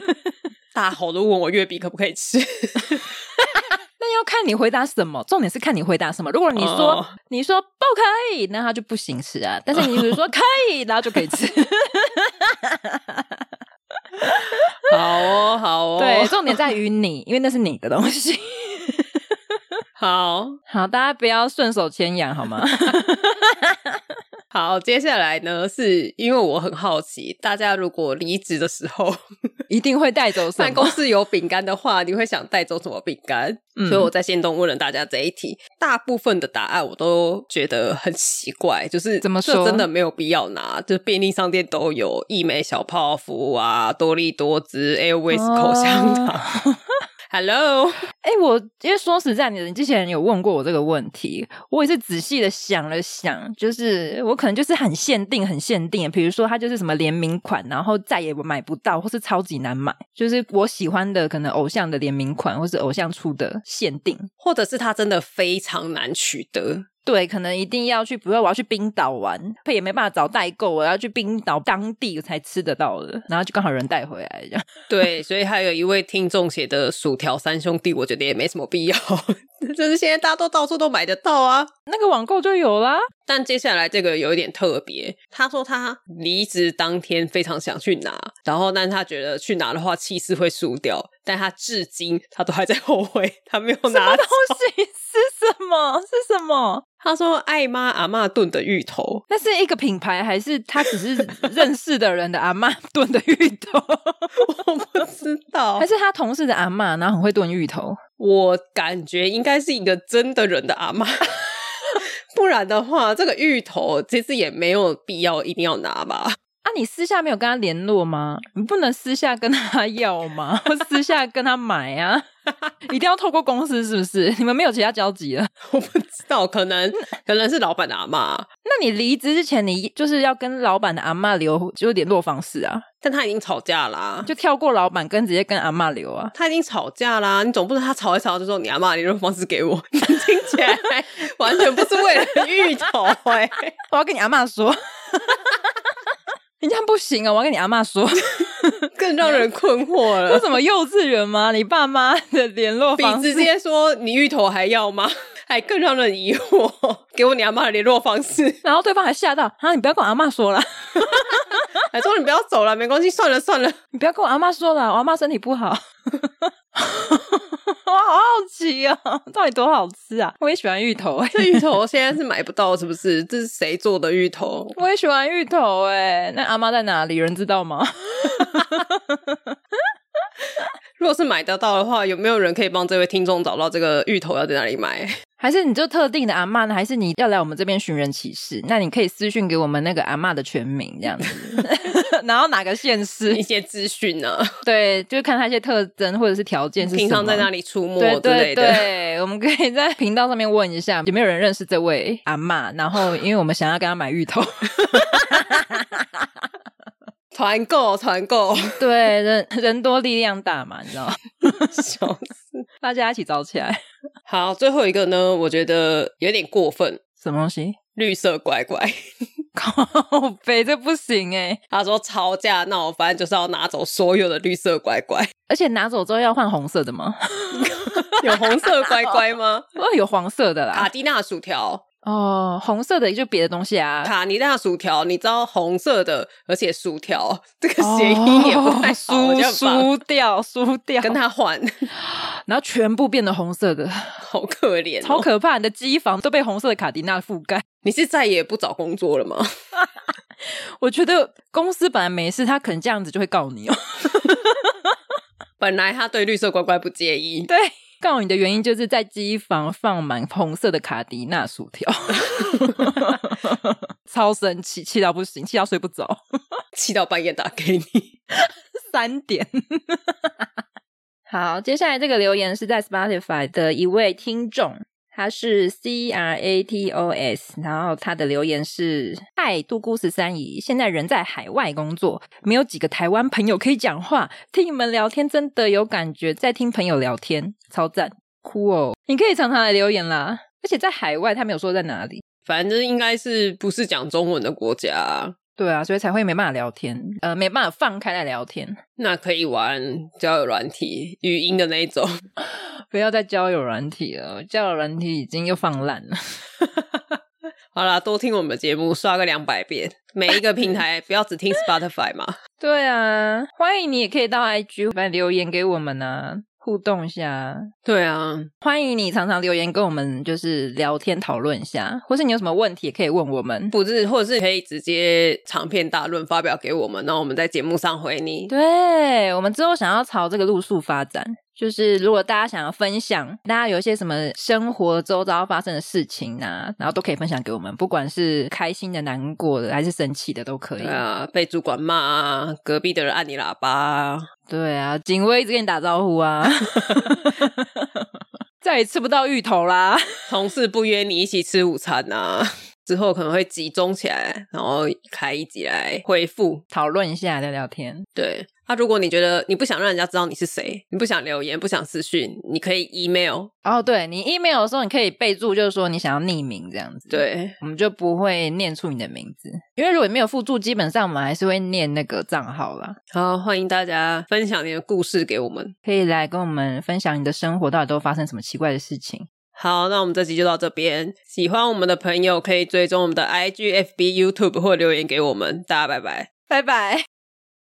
大吼的问我月饼可不可以吃，那要看你回答什么。重点是看你回答什么。如果你说、oh. 你说不可以，那他就不行吃啊。但是你比如说可以，然后就可以吃。<laughs> 好哦，好哦，对，重点在于你，因为那是你的东西。<laughs> 好好，大家不要顺手牵羊，好吗？<laughs> 好，接下来呢，是因为我很好奇，大家如果离职的时候一定会带走什么？办公室有饼干的话，你会想带走什么饼干？嗯、所以我在线动问了大家这一题，大部分的答案我都觉得很奇怪，就是怎么说真的没有必要拿，就便利商店都有益美小泡芙啊、多利多滋、Airways 口香糖。哦 Hello，哎、欸，我因为说实在，你之前有问过我这个问题，我也是仔细的想了想，就是我可能就是很限定、很限定，比如说它就是什么联名款，然后再也买不到，或是超级难买，就是我喜欢的可能偶像的联名款，或是偶像出的限定，或者是它真的非常难取得。对，可能一定要去，比如我要去冰岛玩，他也没办法找代购，我要去冰岛当地才吃得到的，然后就刚好人带回来这样。<laughs> 对，所以还有一位听众写的薯条三兄弟，我觉得也没什么必要，<laughs> 就是现在大家都到处都买得到啊，那个网购就有啦。但接下来这个有一点特别，他说他离职当天非常想去拿，然后但他觉得去拿的话气势会输掉，但他至今他都还在后悔，他没有拿。什么东西？<laughs> 是什么？是什么？<laughs> 他说：“爱妈阿妈炖的芋头，那是一个品牌，还是他只是认识的人的阿妈 <laughs> 炖的芋头？我不知道，还是他同事的阿妈，然后很会炖芋头？我感觉应该是一个真的人的阿嬷，不然的话，这个芋头其实也没有必要一定要拿吧。”啊，你私下没有跟他联络吗？你不能私下跟他要吗？<laughs> 或私下跟他买啊？一定要透过公司是不是？你们没有其他交集了？<laughs> 我不知道，可能可能是老板的阿妈。那你离职之前，你就是要跟老板的阿妈留就联络方式啊？但他已经吵架啦、啊，就跳过老板，跟直接跟阿妈留啊？他已经吵架啦、啊，你总不能他吵一吵就说你阿妈联络方式给我？<laughs> 你听起来完全不是为了芋头哎、欸！我要跟你阿妈说。你这样不行啊！我要跟你阿嬷说，<laughs> 更让人困惑了。<laughs> 为什么幼稚园吗？你爸妈的联络方式，比直接说你芋头还要吗？<laughs> 还更让人疑惑。给我你阿妈的联络方式，然后对方还吓到啊！你不要跟我阿妈说了，还说你不要走了，没关系，算了算了，你不要跟我阿妈说了，我阿妈身体不好。<laughs> 我好好奇哦，<laughs> 到底多好吃啊！我也喜欢芋头，<laughs> 这芋头现在是买不到，是不是？这是谁做的芋头？我也喜欢芋头，哎，那阿妈在哪里？有人知道吗？如果是买得到的话，有没有人可以帮这位听众找到这个芋头要在哪里买？还是你就特定的阿嬷呢？还是你要来我们这边寻人启事？那你可以私讯给我们那个阿嬷的全名这样子 <laughs> <laughs> 然后哪个县市一些资讯呢？<laughs> 对，就看他一些特征或者是条件是什么，平常在哪里出没对对对，我们可以在频道上面问一下有没有人认识这位阿嬷，然后因为我们想要跟他买芋头。团购，团购，对，人人多力量大嘛，你知道吗？笑死，大家一起找起来。好，最后一个呢，我觉得有点过分。什么东西？绿色乖乖，<laughs> 靠北，这不行哎。他说吵架闹翻就是要拿走所有的绿色乖乖，而且拿走之后要换红色的吗？<laughs> 有红色乖乖吗？<laughs> 哦，有黄色的啦。卡蒂娜薯条。哦，红色的就别的东西啊，卡尼娜薯条，你知道红色的，而且薯条这个谐音也不太好，输输掉输掉，跟他换，然后全部变得红色的，<laughs> 好可怜、哦，超可怕！你的机房都被红色的卡迪娜覆盖，你是再也不找工作了吗？<laughs> 我觉得公司本来没事，他可能这样子就会告你哦。<laughs> 本来他对绿色乖乖不介意，对。告你的原因就是在机房放满红色的卡迪娜薯条，<laughs> 超生气，气到不行，气到睡不着，<laughs> 气到半夜打给你 <laughs> 三点。好，接下来这个留言是在 Spotify 的一位听众。他是 C R A T O S，然后他的留言是：嗨，杜姑十三姨，现在人在海外工作，没有几个台湾朋友可以讲话，听你们聊天真的有感觉，在听朋友聊天，超赞，酷哦！你可以常常来留言啦，而且在海外，他没有说在哪里，反正应该是不是讲中文的国家。对啊，所以才会没办法聊天，呃，没办法放开来聊天。那可以玩交友软体，语音的那一种。<laughs> 不要再交友软体了，交友软体已经又放烂了。<laughs> 好啦，多听我们的节目，刷个两百遍。每一个平台不要只听 Spotify 嘛。<laughs> 对啊，欢迎你也可以到 IG 来留言给我们啊。互动一下，对啊，欢迎你常常留言跟我们就是聊天讨论一下，或是你有什么问题也可以问我们，不是，或者是可以直接长篇大论发表给我们，然后我们在节目上回你。对，我们之后想要朝这个路数发展。就是如果大家想要分享，大家有一些什么生活周遭发生的事情啊，然后都可以分享给我们，不管是开心的、难过的，还是生气的，都可以。对啊，被主管骂啊，隔壁的人按你喇叭啊，对啊，警卫一直跟你打招呼啊，<laughs> 再也吃不到芋头啦，同事不约你一起吃午餐啊。<laughs> 之后可能会集中起来，然后开一集来回复讨论一下，聊聊天。对，那、啊、如果你觉得你不想让人家知道你是谁，你不想留言，不想私讯，你可以 email。哦，对，你 email 的时候，你可以备注，就是说你想要匿名这样子。对，我们就不会念出你的名字，因为如果你没有附注，基本上我们还是会念那个账号啦。好，欢迎大家分享你的故事给我们，可以来跟我们分享你的生活到底都发生什么奇怪的事情。好，那我们这集就到这边。喜欢我们的朋友可以追踪我们的 IG、FB、YouTube 或留言给我们。大家拜拜，拜拜。